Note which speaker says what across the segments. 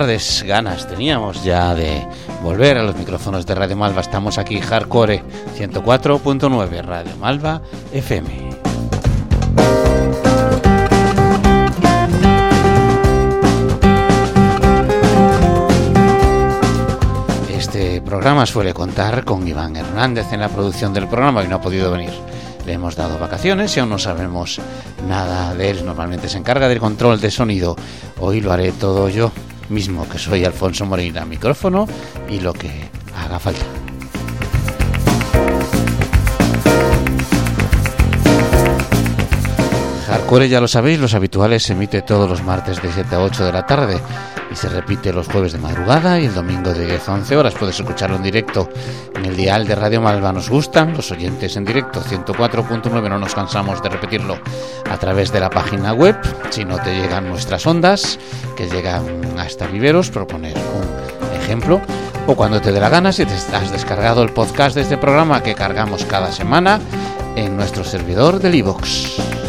Speaker 1: tardes, ganas teníamos ya de volver a los micrófonos de Radio Malva. Estamos aquí, Hardcore 104.9, Radio Malva FM. Este programa suele contar con Iván Hernández en la producción del programa y no ha podido venir. Le hemos dado vacaciones y aún no sabemos nada de él. Normalmente se encarga del control de sonido. Hoy lo haré todo yo mismo que soy Alfonso Moreira, micrófono y lo que haga falta. Hardcore ya lo sabéis, los habituales se emite todos los martes de 7 a 8 de la tarde y se repite los jueves de madrugada y el domingo de 10 a 11 horas. Puedes escucharlo en directo en el dial de Radio Malva. Nos gustan los oyentes en directo, 104.9, no nos cansamos de repetirlo a través de la página web. Si no te llegan nuestras ondas, que llegan hasta viveros, proponer un ejemplo. O cuando te dé la gana, si te has descargado el podcast de este programa que cargamos cada semana en nuestro servidor del iVoox.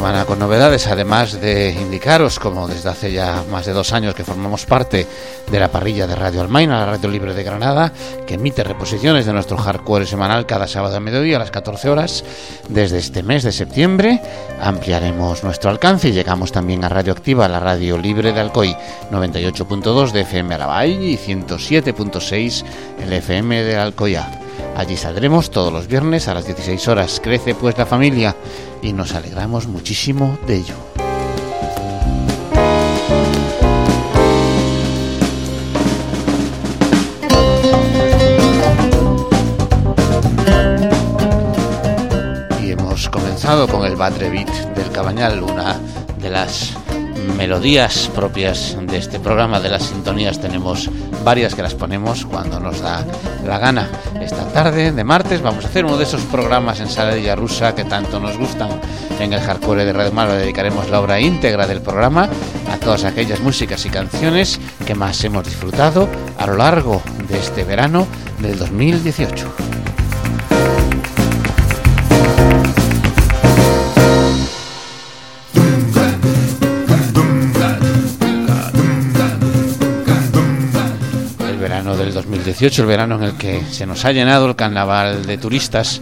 Speaker 1: Semana con novedades, además de indicaros, como desde hace ya más de dos años que formamos parte de la parrilla de Radio Almaina, la radio libre de Granada, que emite reposiciones de nuestro hardcore semanal cada sábado a mediodía a las 14 horas. Desde este mes de septiembre ampliaremos nuestro alcance y llegamos también a Radio Activa, la radio libre de Alcoy, 98.2 de FM Arabay y 107.6 el FM de Alcoya. Allí saldremos todos los viernes a las 16 horas. Crece pues la familia y nos alegramos muchísimo de ello. Y hemos comenzado con el Batre Beat del Cabañal, una de las melodías propias de este programa, de las sintonías, tenemos varias que las ponemos cuando nos da la gana. Esta tarde de martes vamos a hacer uno de esos programas en saladilla rusa que tanto nos gustan. En el hardcore de Radio Malo dedicaremos la obra íntegra del programa a todas aquellas músicas y canciones que más hemos disfrutado a lo largo de este verano del 2018. Del 2018, el verano en el que se nos ha llenado el carnaval de turistas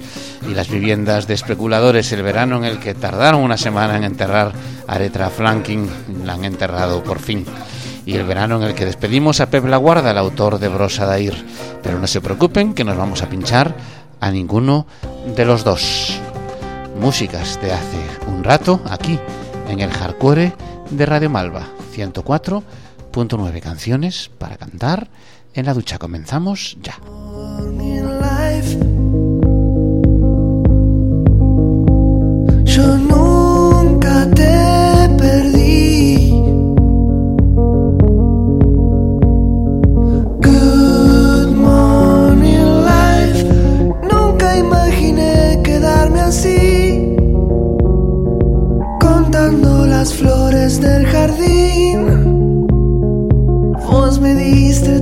Speaker 1: y las viviendas de especuladores, el verano en el que tardaron una semana en enterrar a Aretra Flanking, la han enterrado por fin, y el verano en el que despedimos a Pep Laguarda, el autor de Brosa Dair. Pero no se preocupen que nos vamos a pinchar a ninguno de los dos. Músicas de hace un rato aquí en el Hardcore de Radio Malva, 104.9 canciones para cantar en la ducha. Comenzamos ya. Yo nunca te perdí. Good morning life. Nunca imaginé quedarme así. Contando las flores del jardín. Vos me diste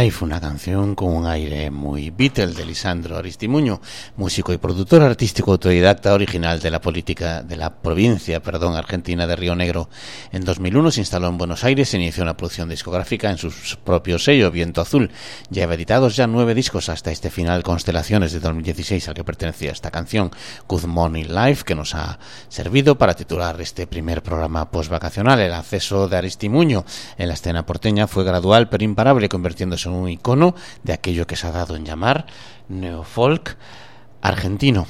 Speaker 1: Life, una canción con un aire muy Beatle de Lisandro Aristimuño, músico y productor artístico autodidacta original de la política de la provincia, perdón, argentina de Río Negro. En 2001 se instaló en Buenos Aires e inició una producción discográfica en su propio sello Viento Azul. Lleva editados ya nueve discos hasta este final Constelaciones de 2016 al que pertenecía esta canción, Good Morning Life, que nos ha servido para titular este primer programa postvacacional. El acceso de Aristimuño en la escena porteña fue gradual pero imparable, convirtiéndose un icono de aquello que se ha dado en llamar neofolk argentino.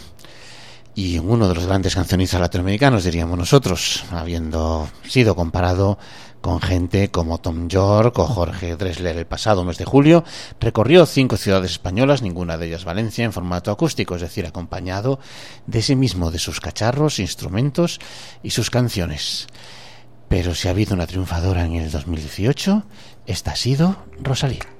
Speaker 1: Y uno de los grandes cancionistas latinoamericanos, diríamos nosotros, habiendo sido comparado con gente como Tom York o Jorge Dressler el pasado mes de julio, recorrió cinco ciudades españolas, ninguna de ellas Valencia, en formato acústico, es decir, acompañado de sí mismo, de sus cacharros, instrumentos y sus canciones. Pero si ha habido una triunfadora en el 2018, esta ha sido Rosalía.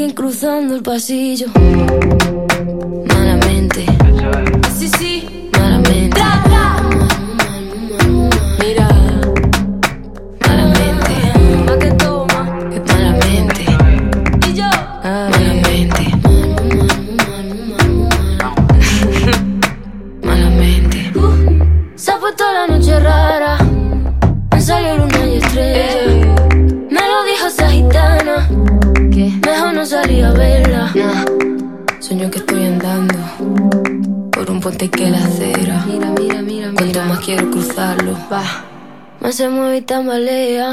Speaker 2: alguien cruzando el pasillo. Malamente, sí, sí, malamente. Más se mueve y tambalea.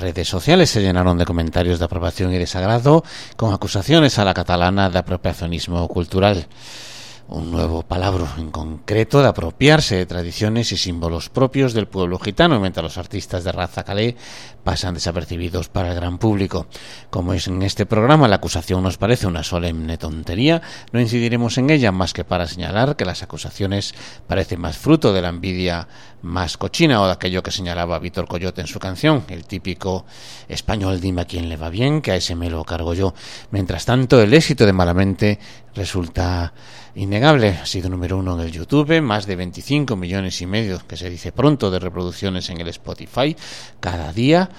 Speaker 1: Las redes sociales se llenaron de comentarios de aprobación y desagrado con acusaciones a la catalana de apropiacionismo cultural. Un nuevo palabra en concreto de apropiarse de tradiciones y símbolos propios del pueblo gitano, mientras los artistas de raza calé pasan desapercibidos para el gran público. Como es en este programa la acusación nos parece una solemne tontería, no incidiremos en ella más que para señalar que las acusaciones parecen más fruto de la envidia más cochina o de aquello que señalaba Víctor Coyote en su canción, el típico español dime a quién le va bien, que a ese me lo cargo yo. Mientras tanto, el éxito de Malamente resulta innegable. Ha sido número uno en el YouTube, más de 25 millones y medio, que se dice pronto, de reproducciones en el Spotify cada día.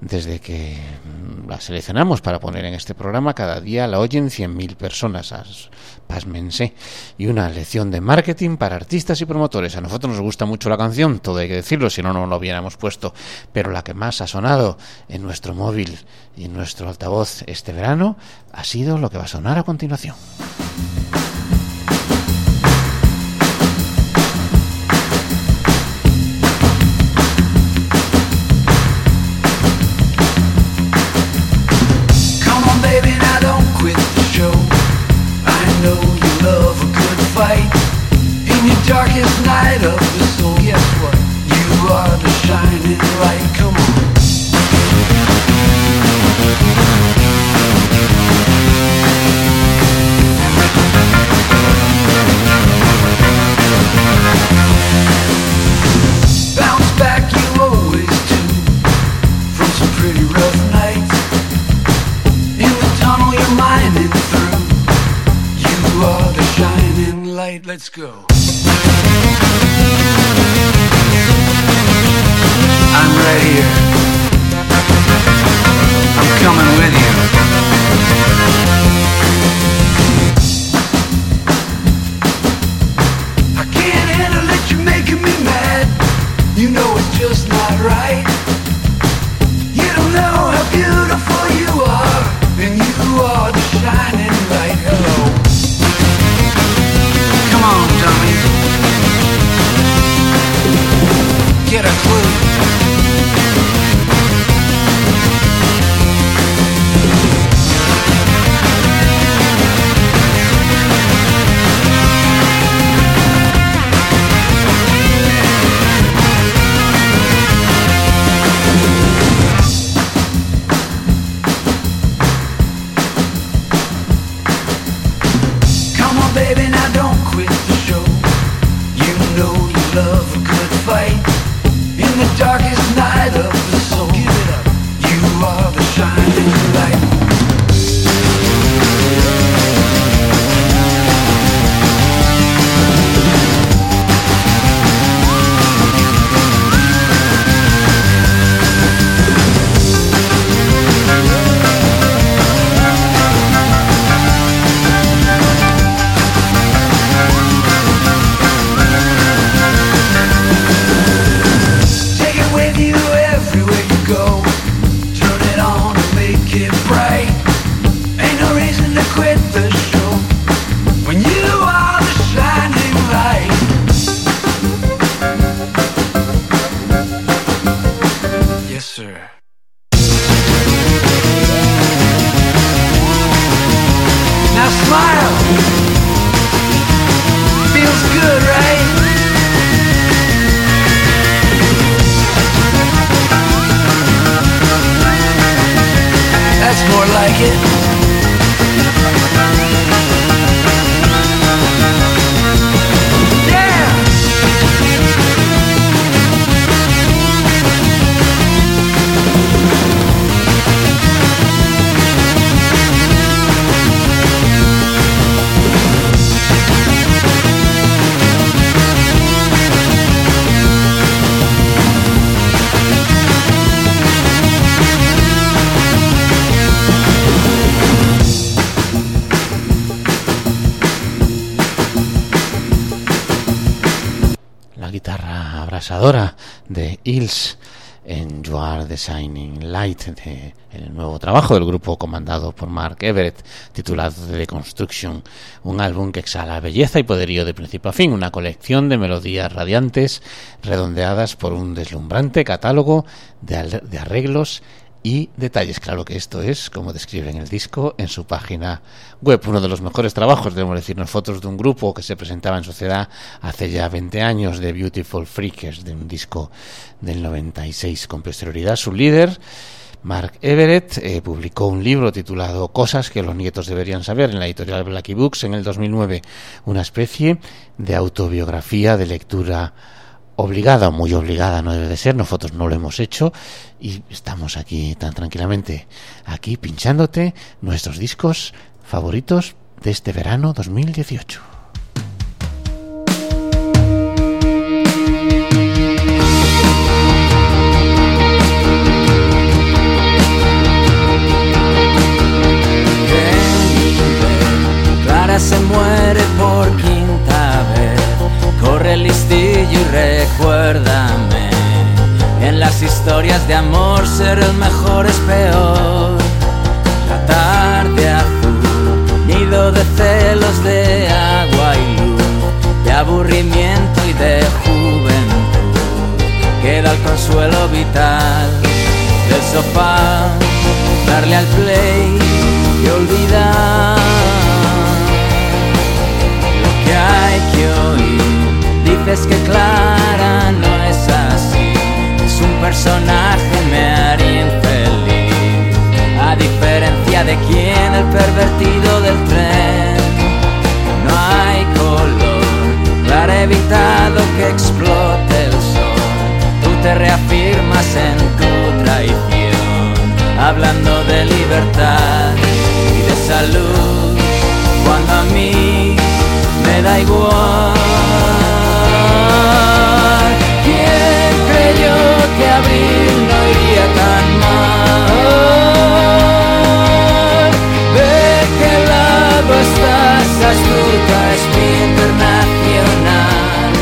Speaker 1: Desde que mm, la seleccionamos para poner en este programa, cada día la oyen 100.000 personas, as- pasmense. Y una lección de marketing para artistas y promotores. A nosotros nos gusta mucho la canción, todo hay que decirlo, si no, no lo hubiéramos puesto. Pero la que más ha sonado en nuestro móvil y en nuestro altavoz este verano ha sido lo que va a sonar a continuación.
Speaker 3: Let's go.
Speaker 1: Hills en You Are the Shining Light, de el nuevo trabajo del grupo comandado por Mark Everett, titulado The Construction, un álbum que exhala belleza y poderío de principio a fin, una colección de melodías radiantes redondeadas por un deslumbrante catálogo de, de arreglos y detalles. Claro que esto es, como describen el disco en su página web, uno de los mejores trabajos, debemos decirnos, fotos de un grupo que se presentaba en sociedad hace ya 20 años, de Beautiful Freakers, de un disco del 96. Con posterioridad, su líder, Mark Everett, eh, publicó un libro titulado Cosas que los nietos deberían saber en la editorial Blackie Books en el 2009, una especie de autobiografía de lectura obligada muy obligada no debe de ser, nosotros no lo hemos hecho y estamos aquí tan tranquilamente, aquí pinchándote nuestros discos favoritos de este verano 2018.
Speaker 4: Clara se muere por. Corre el listillo y recuérdame. En las historias de amor ser el mejor es peor. La tarde azul, nido de celos de agua y luz, de aburrimiento y de juventud. Queda el consuelo vital del sofá, darle al play y olvidar Que Clara no es así, es un personaje, me haría infeliz. A diferencia de quien, el pervertido del tren, no hay color. Clara ha evitado que explote el sol. Tú te reafirmas en tu traición, hablando de libertad y de salud da igual. ¿Quién creyó que abril no iría tan mal? ¿De qué lado estás? Astuta es mi internacional.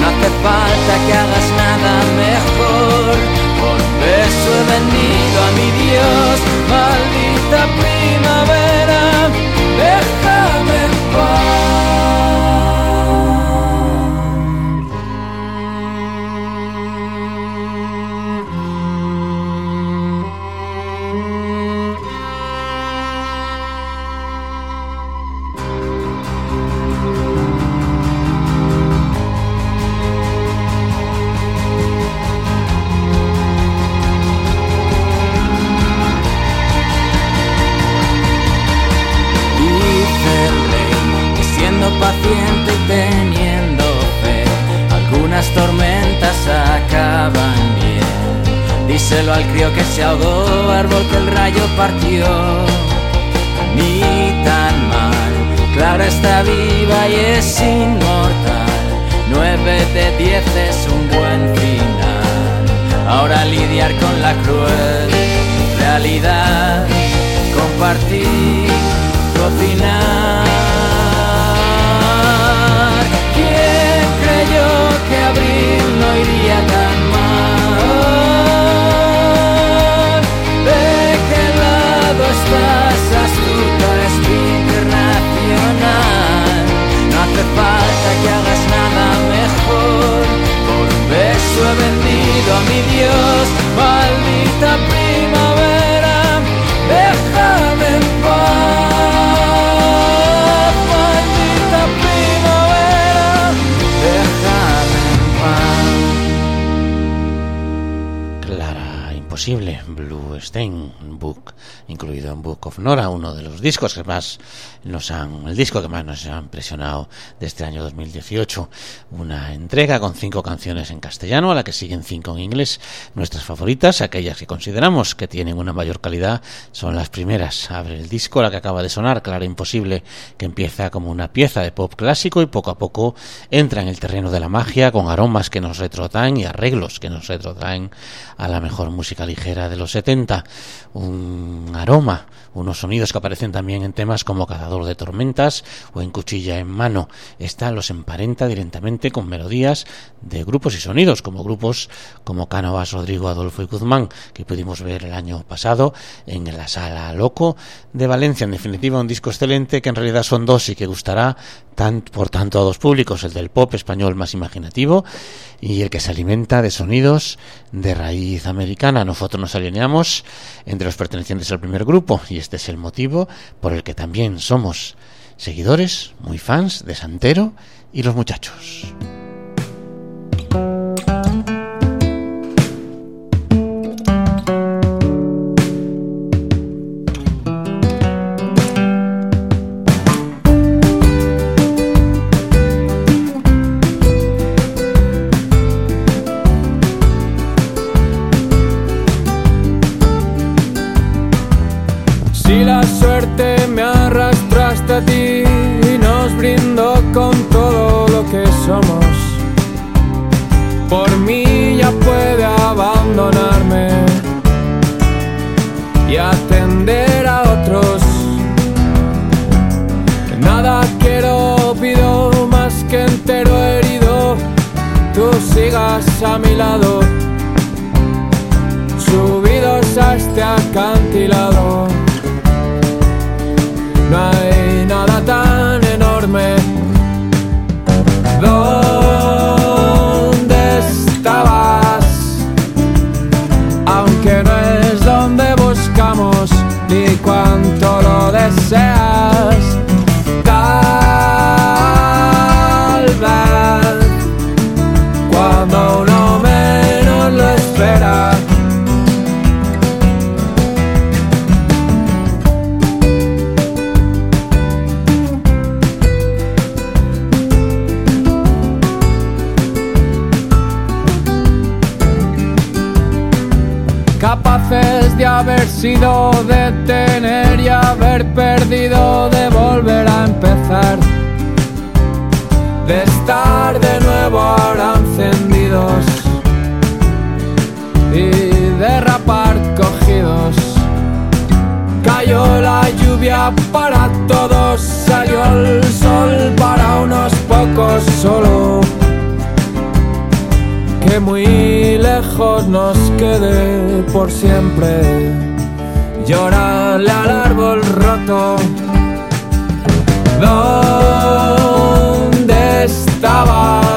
Speaker 4: No hace falta que hagas nada mejor. Por beso he venido a mi Dios, al crío que se ahogó, árbol que el rayo partió. Ni tan mal, Clara está viva y es inmortal. Nueve de diez es un buen final. Ahora lidiar con la cruel realidad, compartir, cocinar.
Speaker 1: Clara, imposible. Blue Stain Book, incluido en Book Nora, uno de los discos que más nos han, el disco que más nos ha impresionado de este año 2018. Una entrega con cinco canciones en castellano, a la que siguen cinco en inglés. Nuestras favoritas, aquellas que consideramos que tienen una mayor calidad, son las primeras. Abre el disco, la que acaba de sonar, Clara Imposible, que empieza como una pieza de pop clásico y poco a poco entra en el terreno de la magia con aromas que nos retrotraen y arreglos que nos retrotraen a la mejor música ligera de los 70. Un aroma, unos sonidos que aparecen también en temas como Cazador de Tormentas o en Cuchilla en Mano. Esta los emparenta directamente con melodías de grupos y sonidos, como grupos como Cánovas, Rodrigo, Adolfo y Guzmán, que pudimos ver el año pasado en la Sala Loco de Valencia. En definitiva, un disco excelente que en realidad son dos y que gustará tan, por tanto a dos públicos, el del pop español más imaginativo y el que se alimenta de sonidos de raíz americana. Nosotros nos alineamos entre los pertenecientes al primer grupo y este es el motivo por el que también somos seguidores, muy fans de Santero y los muchachos.
Speaker 5: de estar de nuevo ahora encendidos y derrapar cogidos. Cayó la lluvia para todos, salió el sol para unos pocos solo. Que muy lejos nos quede por siempre. Llorarle al árbol roto. No estaba.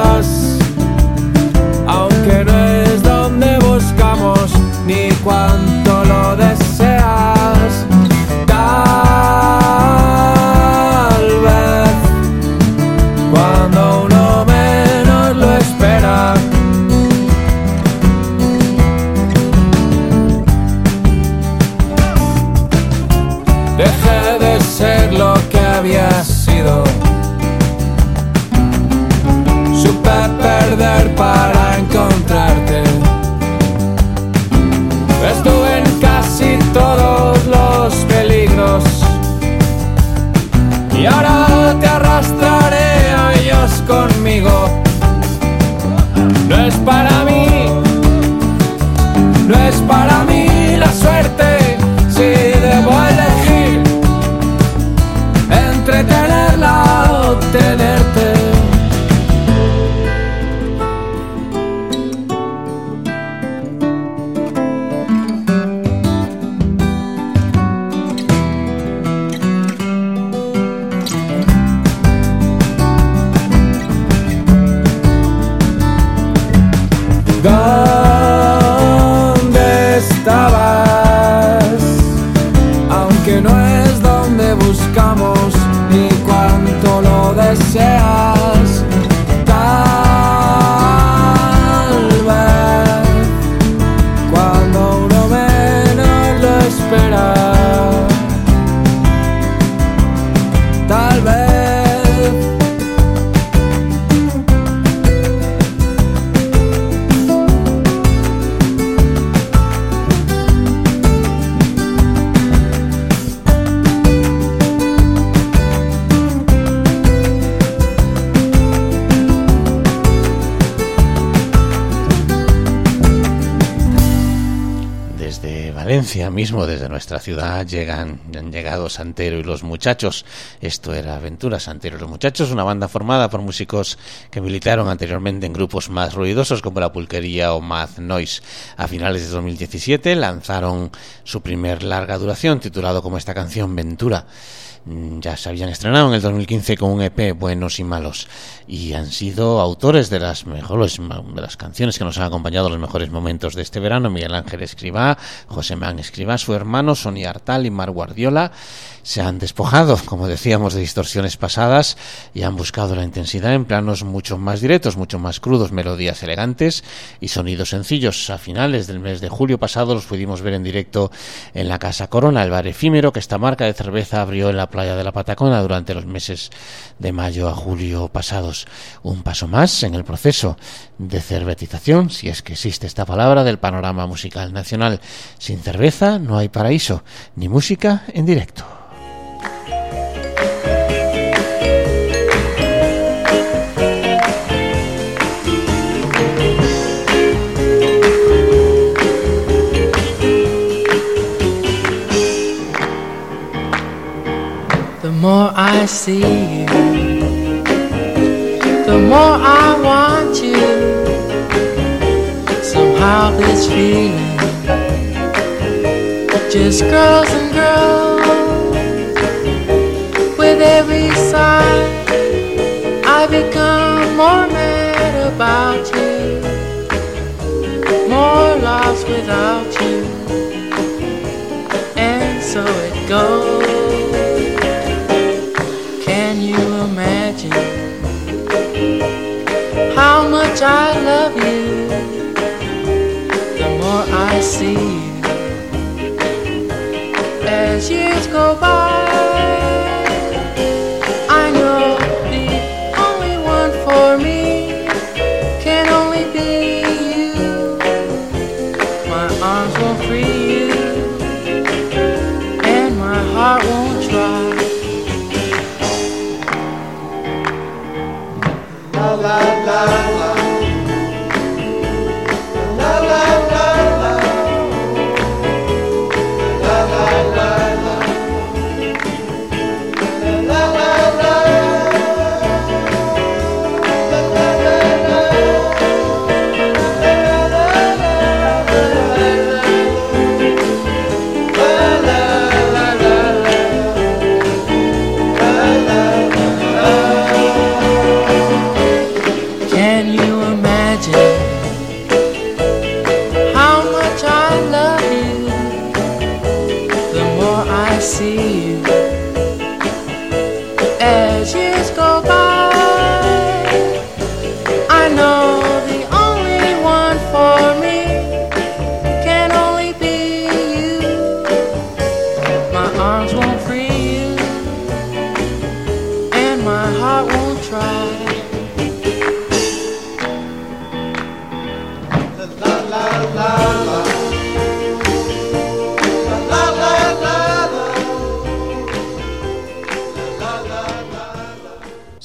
Speaker 5: Buscamos ni cuánto lo deseas.
Speaker 1: Nuestra ciudad, llegan, han llegado Santero y los muchachos. Esto era Aventura Santero y los muchachos, una banda formada por músicos que militaron anteriormente en grupos más ruidosos como La Pulquería o Mad Noise. A finales de 2017 lanzaron su primer larga duración titulado como esta canción Ventura. Mm, Ya se habían estrenado en el 2015 con un EP Buenos y Malos y han sido autores de las mejores de las canciones que nos han acompañado en los mejores momentos de este verano. Miguel Ángel Escribá, José Man Escribá, su hermano Sonia Artal y Mar Guardiola se han despojado, como decíamos, de distorsiones pasadas y han buscado la intensidad en planos mucho más directos, mucho más crudos, melodías elegantes y sonidos sencillos. A finales del mes de julio pasado los pudimos ver en directo en la Casa Corona, el bar efímero que esta marca de cerveza abrió en la playa de la Patacona durante los meses de mayo a julio pasados. Un paso más en el proceso de cervetización, si es que existe esta palabra, del panorama musical nacional. Sin cerveza no hay paraíso, ni música en directo.
Speaker 6: More I see you, the more I want you. Somehow this feeling just grows and grows. With every sigh, I become more mad about you, more lost without you. And so it goes. Much I love you? The more I see you as years go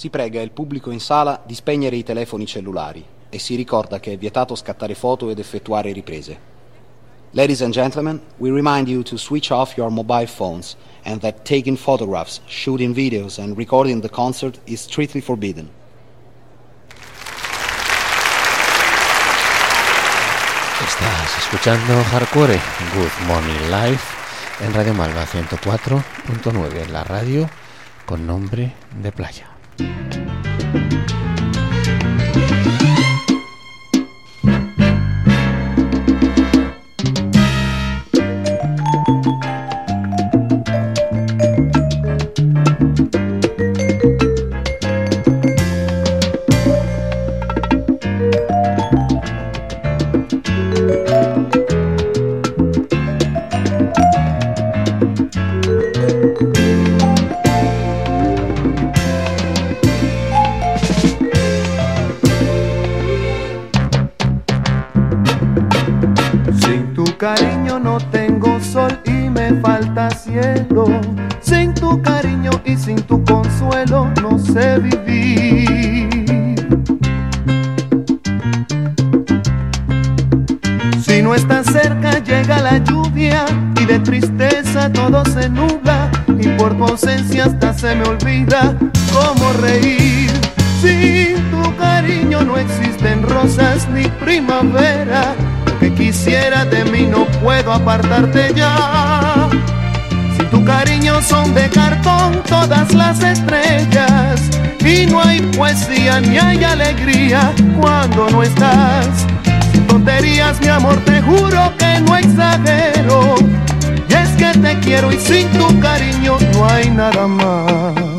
Speaker 7: Si prega il pubblico in sala di spegnere i telefoni cellulari e si ricorda che è vietato scattare foto ed effettuare riprese. Ladies and gentlemen, we remind you to switch off your mobile phones and that taking photographs, shooting videos and recording the concert is strictly forbidden.
Speaker 1: Estás escuchando Hardcore Good Morning Live en Radio Malva 104.9, la radio con nombre de playa.
Speaker 8: Sin Sin tu cariño y sin tu consuelo no sé vivir. Si no estás cerca llega la lluvia y de tristeza todo se nubla y por tu ausencia hasta se me olvida cómo reír. Sin tu cariño no existen rosas ni primavera. Lo que quisiera de mí no puedo apartarte ya. Tu cariño son de cartón todas las estrellas y no hay poesía ni hay alegría cuando no estás. Sin tonterías, mi amor, te juro que no exagero. Y es que te quiero y sin tu cariño no hay nada más.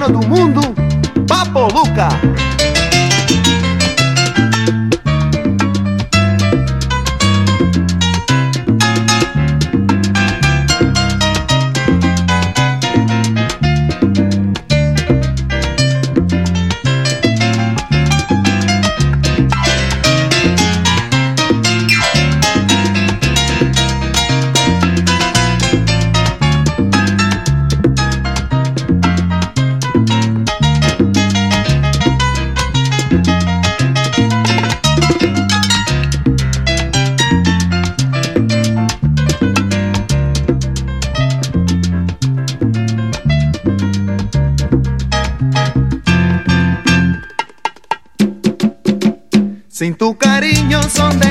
Speaker 8: Omelios Piano tu mundo, tu cariño son de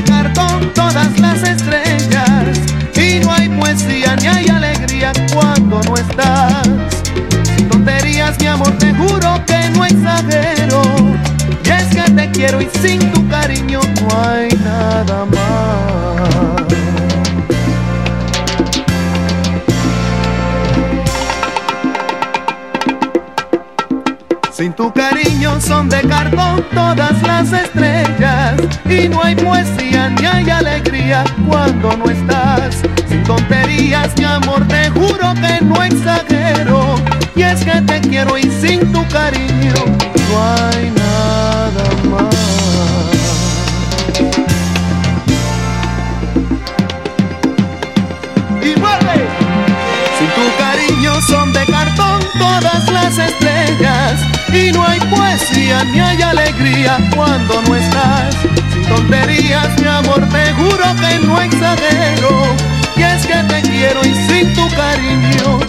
Speaker 8: las estrellas y no hay poesía ni hay alegría cuando no estás. Sin tonterías, mi amor, te juro que no exagero. Y es que te quiero y sin tu cariño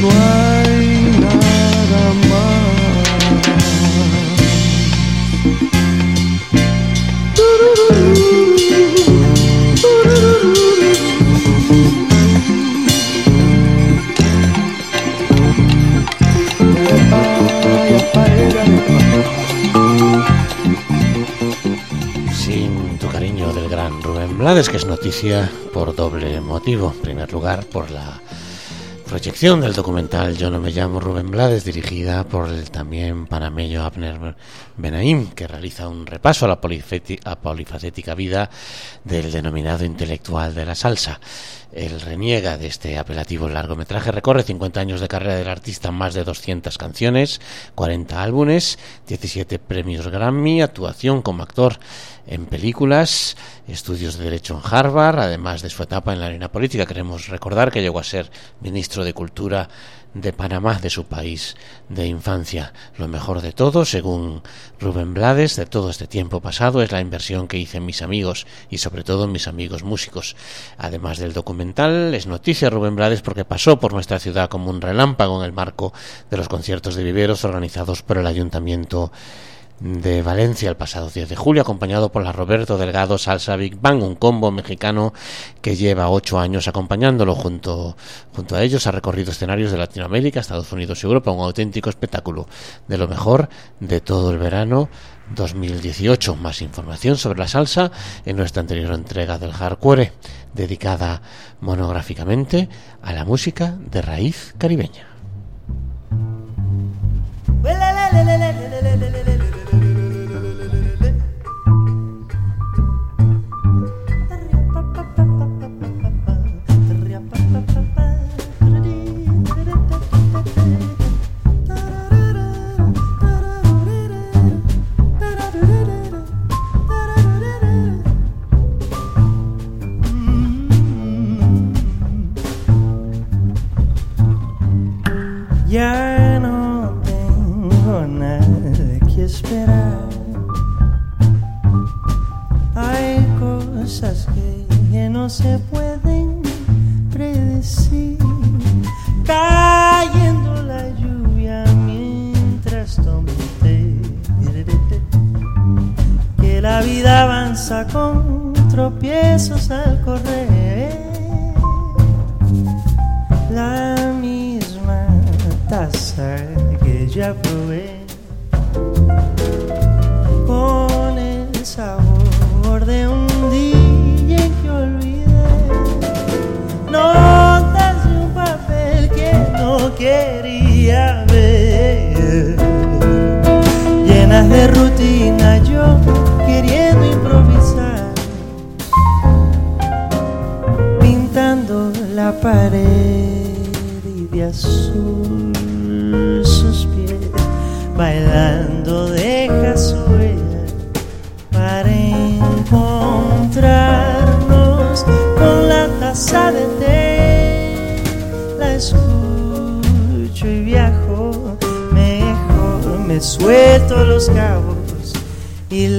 Speaker 8: no hay nada Sin
Speaker 1: Blades, que es noticia por doble motivo. En primer lugar, por la proyección del documental Yo no me llamo Rubén Blades, dirigida por el también panameño Abner Benaim, que realiza un repaso a la a polifacética vida del denominado intelectual de la salsa. Él reniega de este apelativo largometraje, recorre 50 años de carrera del artista, más de 200 canciones, 40 álbumes, 17 premios Grammy, actuación como actor en películas, estudios de Derecho en Harvard, además de su etapa en la arena política. Queremos recordar que llegó a ser ministro de Cultura de Panamá, de su país de infancia. Lo mejor de todo, según Rubén Blades, de todo este tiempo pasado, es la inversión que hice en mis amigos y sobre todo en mis amigos músicos. Además del documental, es noticia Rubén Blades porque pasó por nuestra ciudad como un relámpago en el marco de los conciertos de viveros organizados por el Ayuntamiento de Valencia el pasado 10 de julio, acompañado por la Roberto Delgado Salsa Big Bang, un combo mexicano que lleva ocho años acompañándolo. Junto, junto a ellos ha recorrido escenarios de Latinoamérica, Estados Unidos y Europa, un auténtico espectáculo de lo mejor de todo el verano 2018. Más información sobre la salsa en nuestra anterior entrega del Hardcore, dedicada monográficamente a la música de raíz caribeña.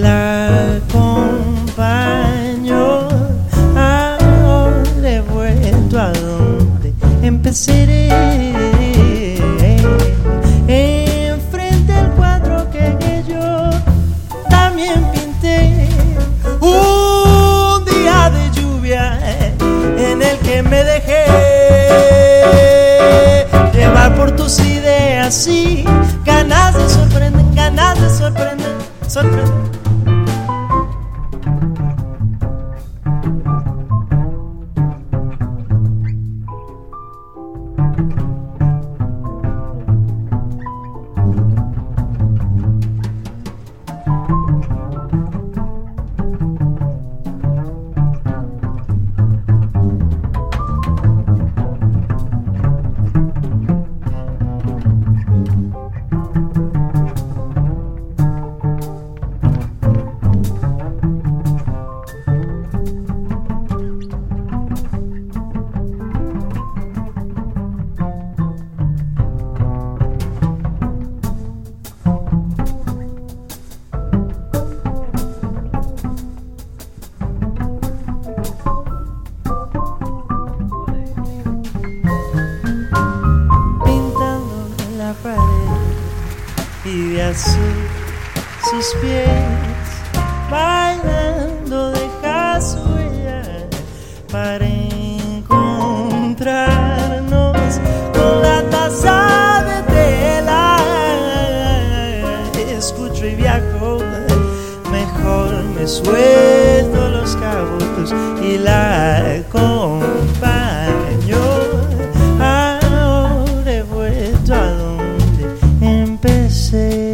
Speaker 9: La acompaño. Ahora he vuelto a donde empezaré. Enfrente al cuadro que yo también pinté. Un día de lluvia en el que me dejé llevar por tus ideas y ganas de sorprender, ganas de sorprender, sorprender. say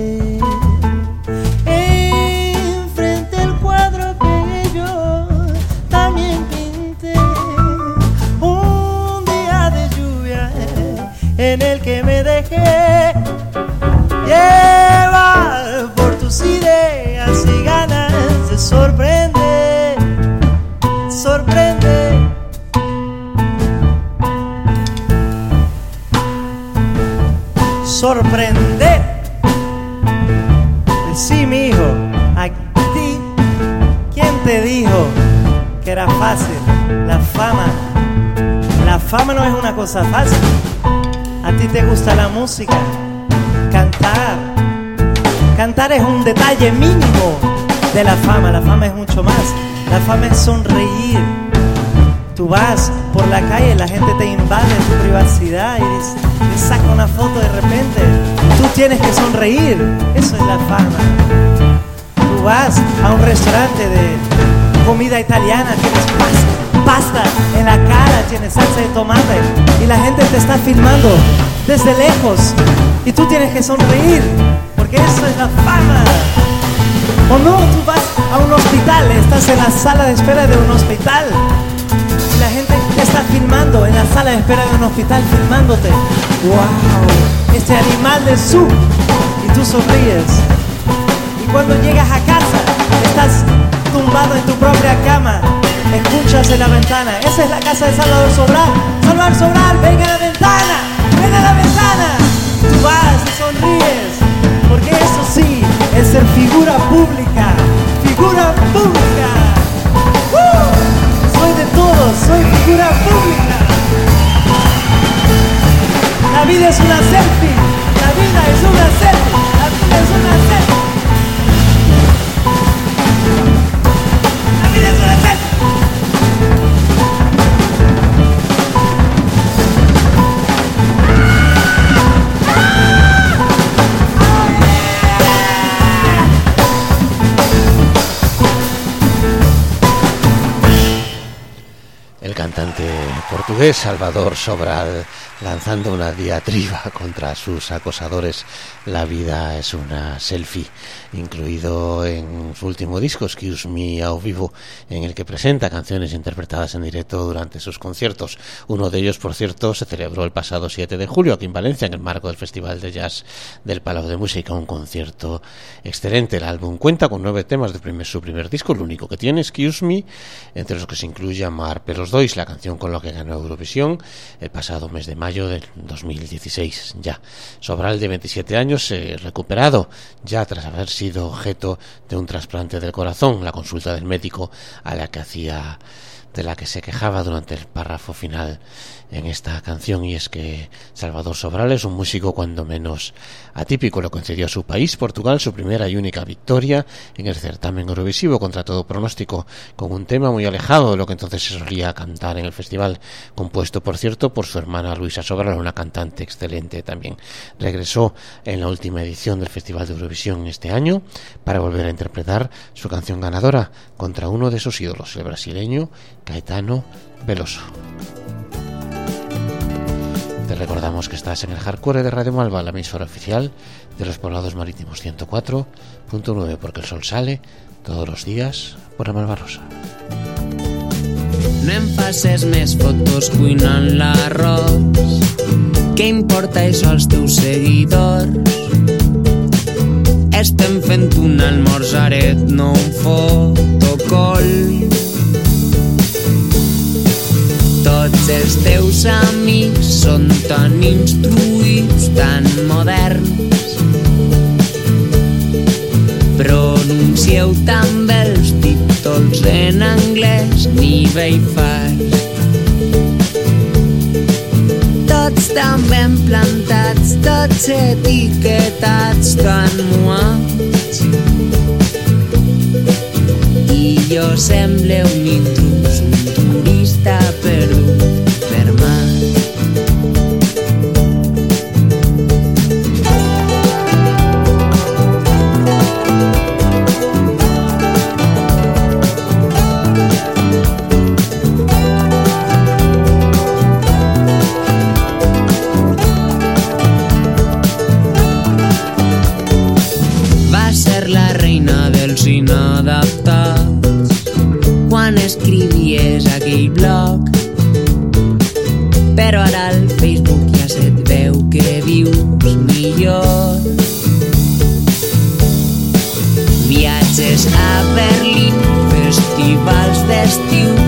Speaker 9: A ti te gusta la música, cantar. Cantar es un detalle mínimo de la fama. La fama es mucho más. La fama es sonreír. Tú vas por la calle, la gente te invade tu privacidad y te saca una foto de repente. Tú tienes que sonreír. Eso es la fama. Tú vas a un restaurante de comida italiana, tienes pasta, pasta en la cara, tienes salsa de tomate y la gente te está filmando desde lejos y tú tienes que sonreír porque eso es la fama. O no, tú vas a un hospital, estás en la sala de espera de un hospital y la gente te está filmando en la sala de espera de un hospital filmándote. ¡Wow! Este animal de su y tú sonríes. Y cuando llegas a casa, estás tumbado en tu propia cama, escuchas en la ventana. Esa es la casa de Salvador Sobral. Salvador Sobral, ven a la ventana, ven a la ventana. Tú vas y sonríes, porque eso sí es ser figura pública, figura pública. Soy de todos, soy figura pública. La vida es una selfie,
Speaker 1: Salvador Sobral lanzando una diatriba contra sus acosadores. La vida es una selfie, incluido en su último disco, Excuse Me Ao Vivo, en el que presenta canciones interpretadas en directo durante sus conciertos. Uno de ellos, por cierto, se celebró el pasado 7 de julio aquí en Valencia, en el marco del Festival de Jazz del Palau de Música, un concierto excelente. El álbum cuenta con nueve temas de primer, su primer disco, lo único que tiene, Excuse Me, entre los que se incluye Amar Pelos Dois, la canción con la que ganó Eurovisión el pasado mes de mayo del 2016 ya. Sobral de 27 años, eh, recuperado ya tras haber sido objeto de un trasplante del corazón, la consulta del médico a la que hacía de la que se quejaba durante el párrafo final en esta canción y es que Salvador Sobral es un músico cuando menos atípico. Lo concedió a su país, Portugal, su primera y única victoria en el certamen Eurovisivo contra todo pronóstico, con un tema muy alejado de lo que entonces se solía cantar en el festival, compuesto, por cierto, por su hermana Luisa Sobral, una cantante excelente también. Regresó en la última edición del Festival de Eurovisión este año para volver a interpretar su canción ganadora contra uno de sus ídolos, el brasileño Caetano Veloso. Recordamos que estás en el hardcore de Radio Malva, la emisora oficial de los poblados marítimos 104.9, porque el sol sale todos los días por la Malvarrosa.
Speaker 10: No em facis més fotos cuinant l'arròs. Què importa això als teus seguidors? Estem fent un almorzaret, no un fotocol. Tots els teus amics són tan instruïts, tan moderns. Pronuncieu també els títols en anglès, nivell fars. Tots també hem plantat
Speaker 11: Posats tots etiquetats tan moats i jo semble un intrus, un turista
Speaker 10: you. just you.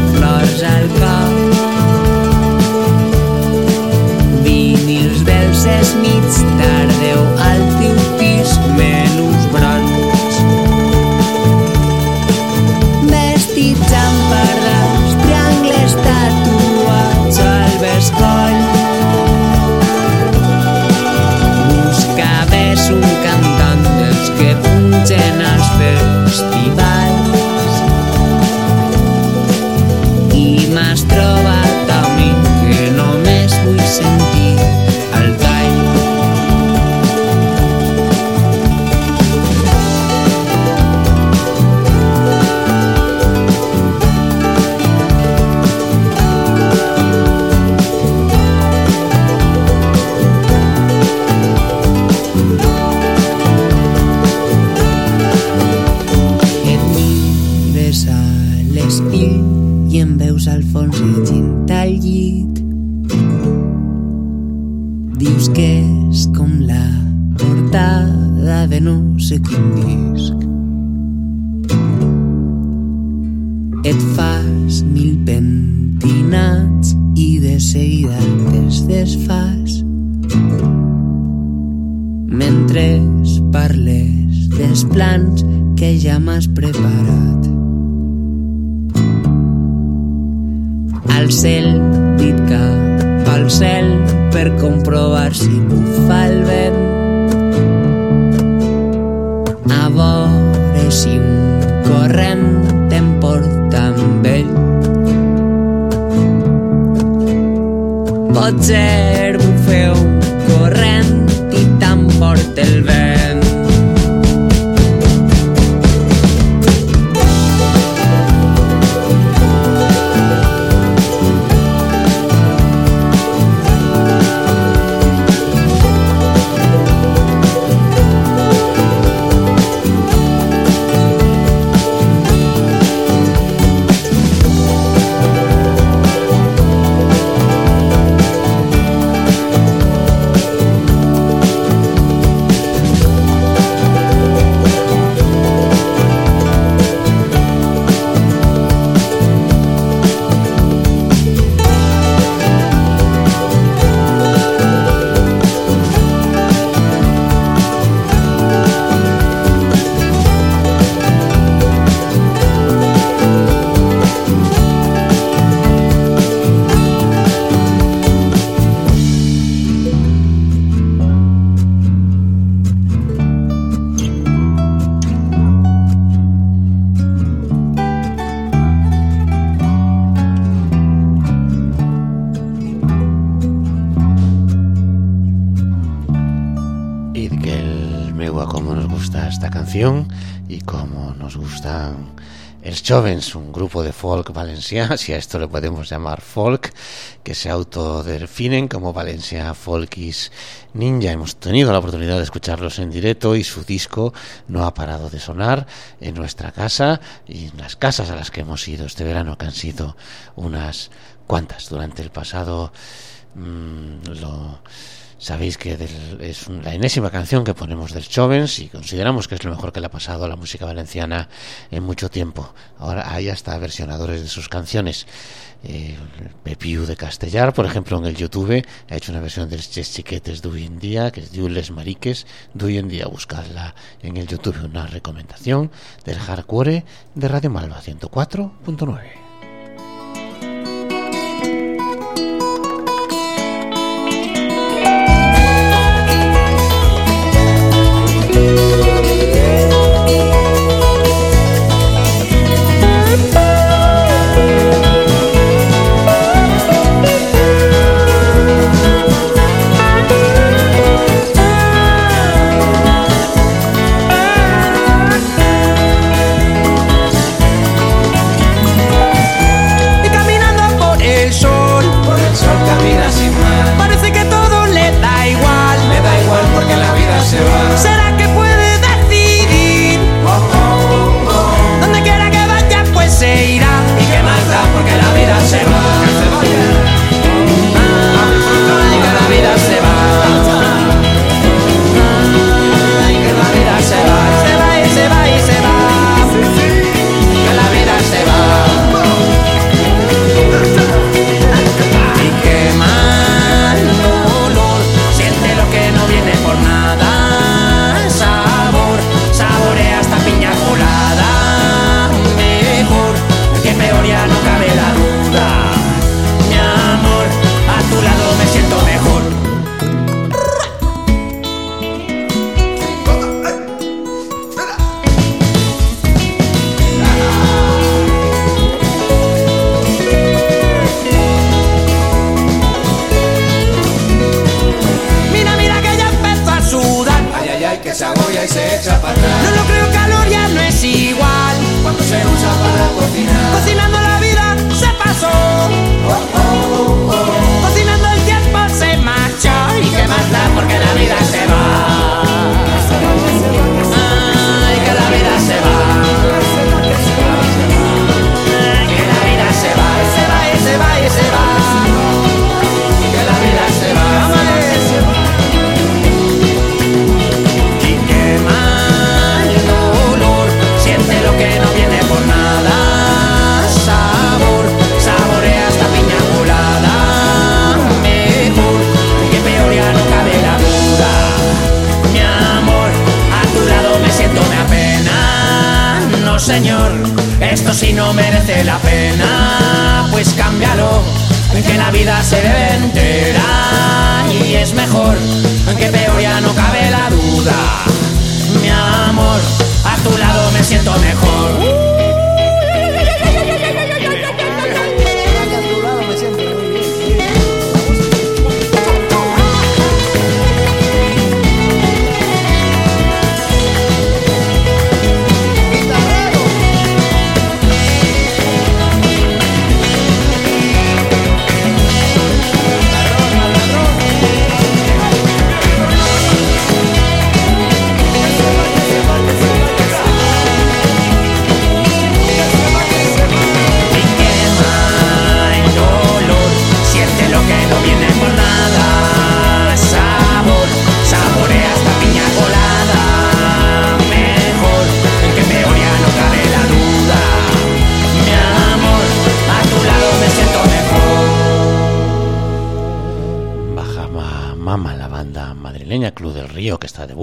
Speaker 10: Els un grupo de folk valencià, si a esto le podemos llamar folk, que se autodefinen como Valencia Folkis Ninja. Hemos tenido la oportunidad de escucharlos en directo y su disco no ha parado de sonar en nuestra casa y en las casas a las que hemos ido este verano, que han sido unas cuantas durante el pasado. mm, lo, Sabéis que del- es la enésima canción que ponemos del Jovens y consideramos que es lo mejor que le ha pasado a la música valenciana en mucho tiempo. Ahora hay hasta versionadores de sus canciones. Eh, Pepiu de Castellar, por ejemplo, en el YouTube ha hecho una versión de Les Chiquetes d'Hoy en Día, que es de Les Mariques d'Hoy en Día. Buscadla en el YouTube, una recomendación del Hardcore de Radio Malva 104.9.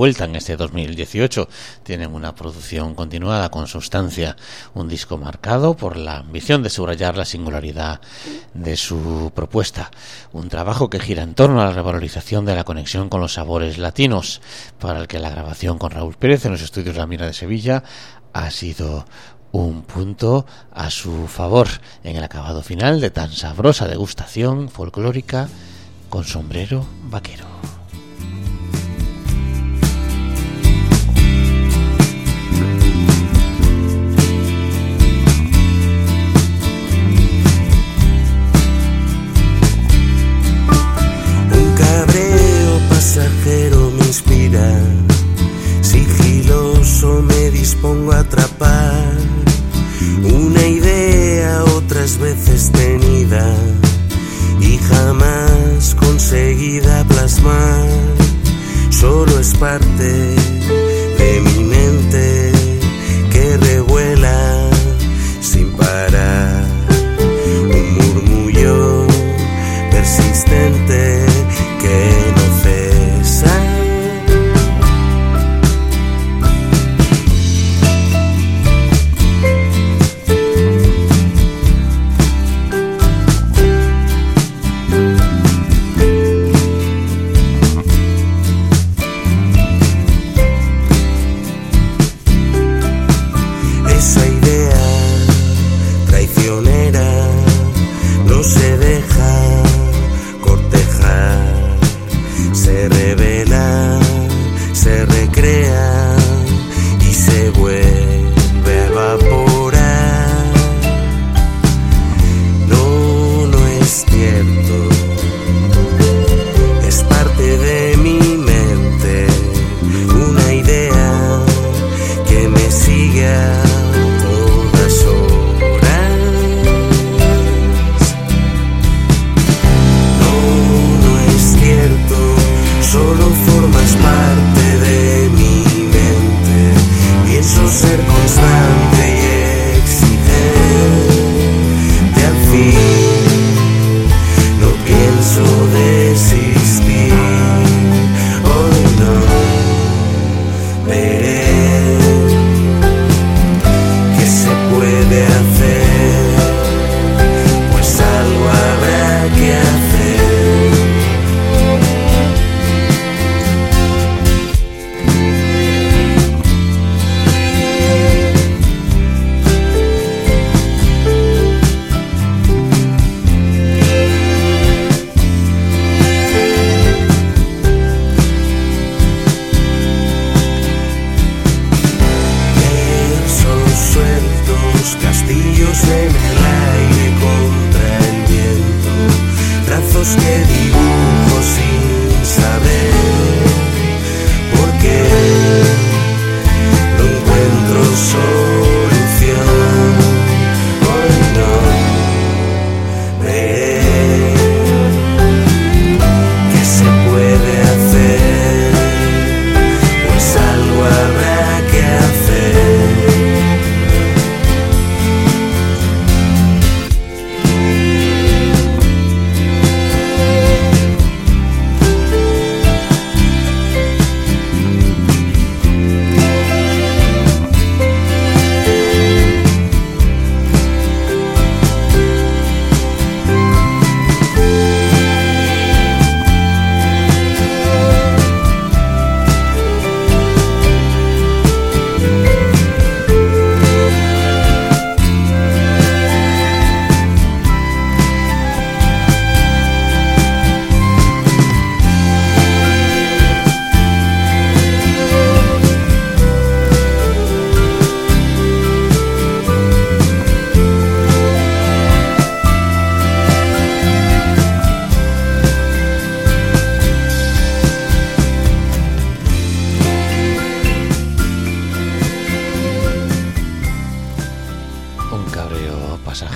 Speaker 12: vuelta en este 2018. Tienen una producción continuada con sustancia, un disco marcado por la ambición de subrayar la singularidad de su propuesta. Un trabajo que gira en torno a la revalorización de la conexión con los sabores latinos, para el que la grabación con Raúl Pérez en los estudios La Mina de Sevilla ha sido un punto a su favor en el acabado final de tan sabrosa degustación folclórica con sombrero vaquero.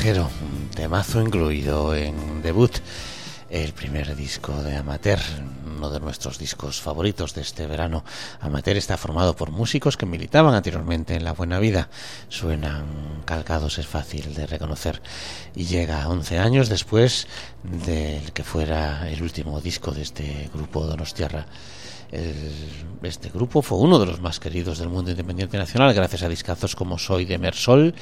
Speaker 13: Pasajero, un
Speaker 1: temazo incluido en debut, el primer disco de Amateur, uno de nuestros discos favoritos de este verano. Amateur está formado por músicos que militaban anteriormente en la buena vida. Suenan calcados, es fácil de reconocer. Y llega 11 años después del que fuera el último disco de este grupo Donostiarra. Este grupo fue uno de los más queridos del mundo independiente nacional gracias a discazos como Soy de Mersol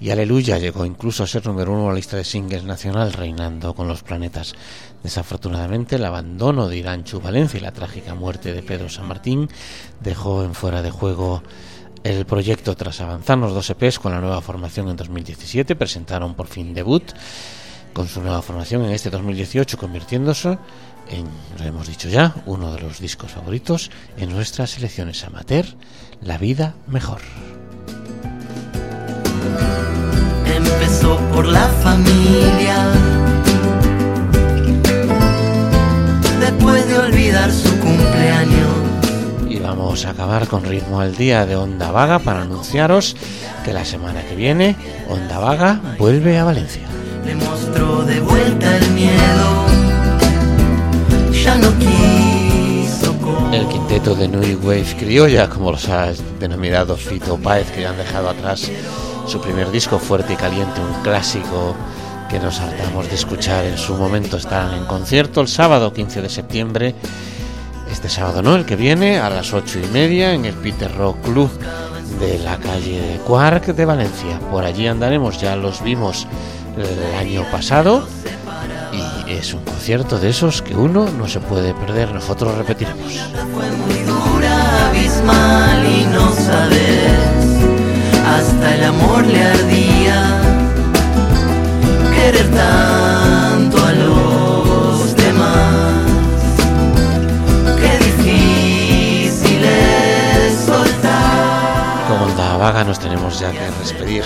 Speaker 1: y Aleluya llegó incluso a ser número uno en la lista de singles nacional reinando con los planetas. Desafortunadamente el abandono de Iranchu Valencia y la trágica muerte de Pedro San Martín dejó en fuera de juego el proyecto tras avanzar los dos EPs con la nueva formación en 2017 presentaron por fin debut con su nueva formación en este 2018 convirtiéndose en, lo hemos dicho ya, uno de los discos favoritos en nuestras selecciones amateur, La vida mejor.
Speaker 14: Empezó por la familia. Después de olvidar su cumpleaños.
Speaker 1: Y vamos a acabar con ritmo al día de Onda Vaga para anunciaros que la semana que viene Onda Vaga vuelve a Valencia.
Speaker 14: Le mostró de vuelta el miedo. Ya no quiso
Speaker 1: El quinteto de New Wave Criolla, como los ha denominado Fito Páez, que ya han dejado atrás su primer disco fuerte y caliente, un clásico que nos hartamos de escuchar en su momento. Están en concierto el sábado 15 de septiembre, este sábado no, el que viene, a las ocho y media en el Peter Rock Club de la calle Quark de Valencia. Por allí andaremos, ya los vimos el año pasado es un concierto de esos que uno no se puede perder. Nosotros repetiremos.
Speaker 14: fue muy dura, abismal y no sabes. Hasta el amor le ardía. Querer tanto a los demás. Qué difícil es soltar.
Speaker 1: Con Onda Vaga nos tenemos ya que despedir.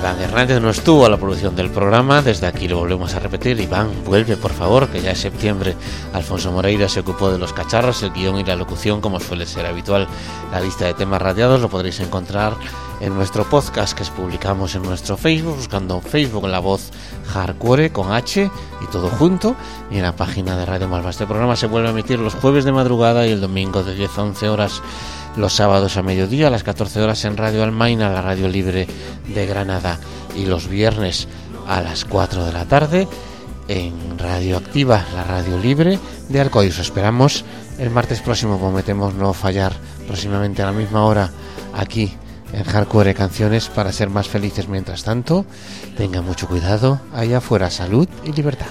Speaker 1: Iván Hernández no estuvo a la producción del programa, desde aquí lo volvemos a repetir. Iván, vuelve por favor, que ya es septiembre. Alfonso Moreira se ocupó de los cacharros, el guion y la locución, como suele ser habitual. La lista de temas radiados lo podréis encontrar en nuestro podcast que publicamos en nuestro Facebook, buscando en Facebook la voz Hardcore con H y todo junto. Y en la página de Radio Malva. Este programa se vuelve a emitir los jueves de madrugada y el domingo de 10 a 11 horas los sábados a mediodía, a las 14 horas en Radio Almaina, la radio libre de Granada, y los viernes a las 4 de la tarde en Radio Activa, la radio libre de Alcoy. Os esperamos el martes próximo, prometemos no fallar próximamente a la misma hora aquí en Hardcore Canciones para ser más felices mientras tanto. Tengan mucho cuidado, allá afuera salud y libertad.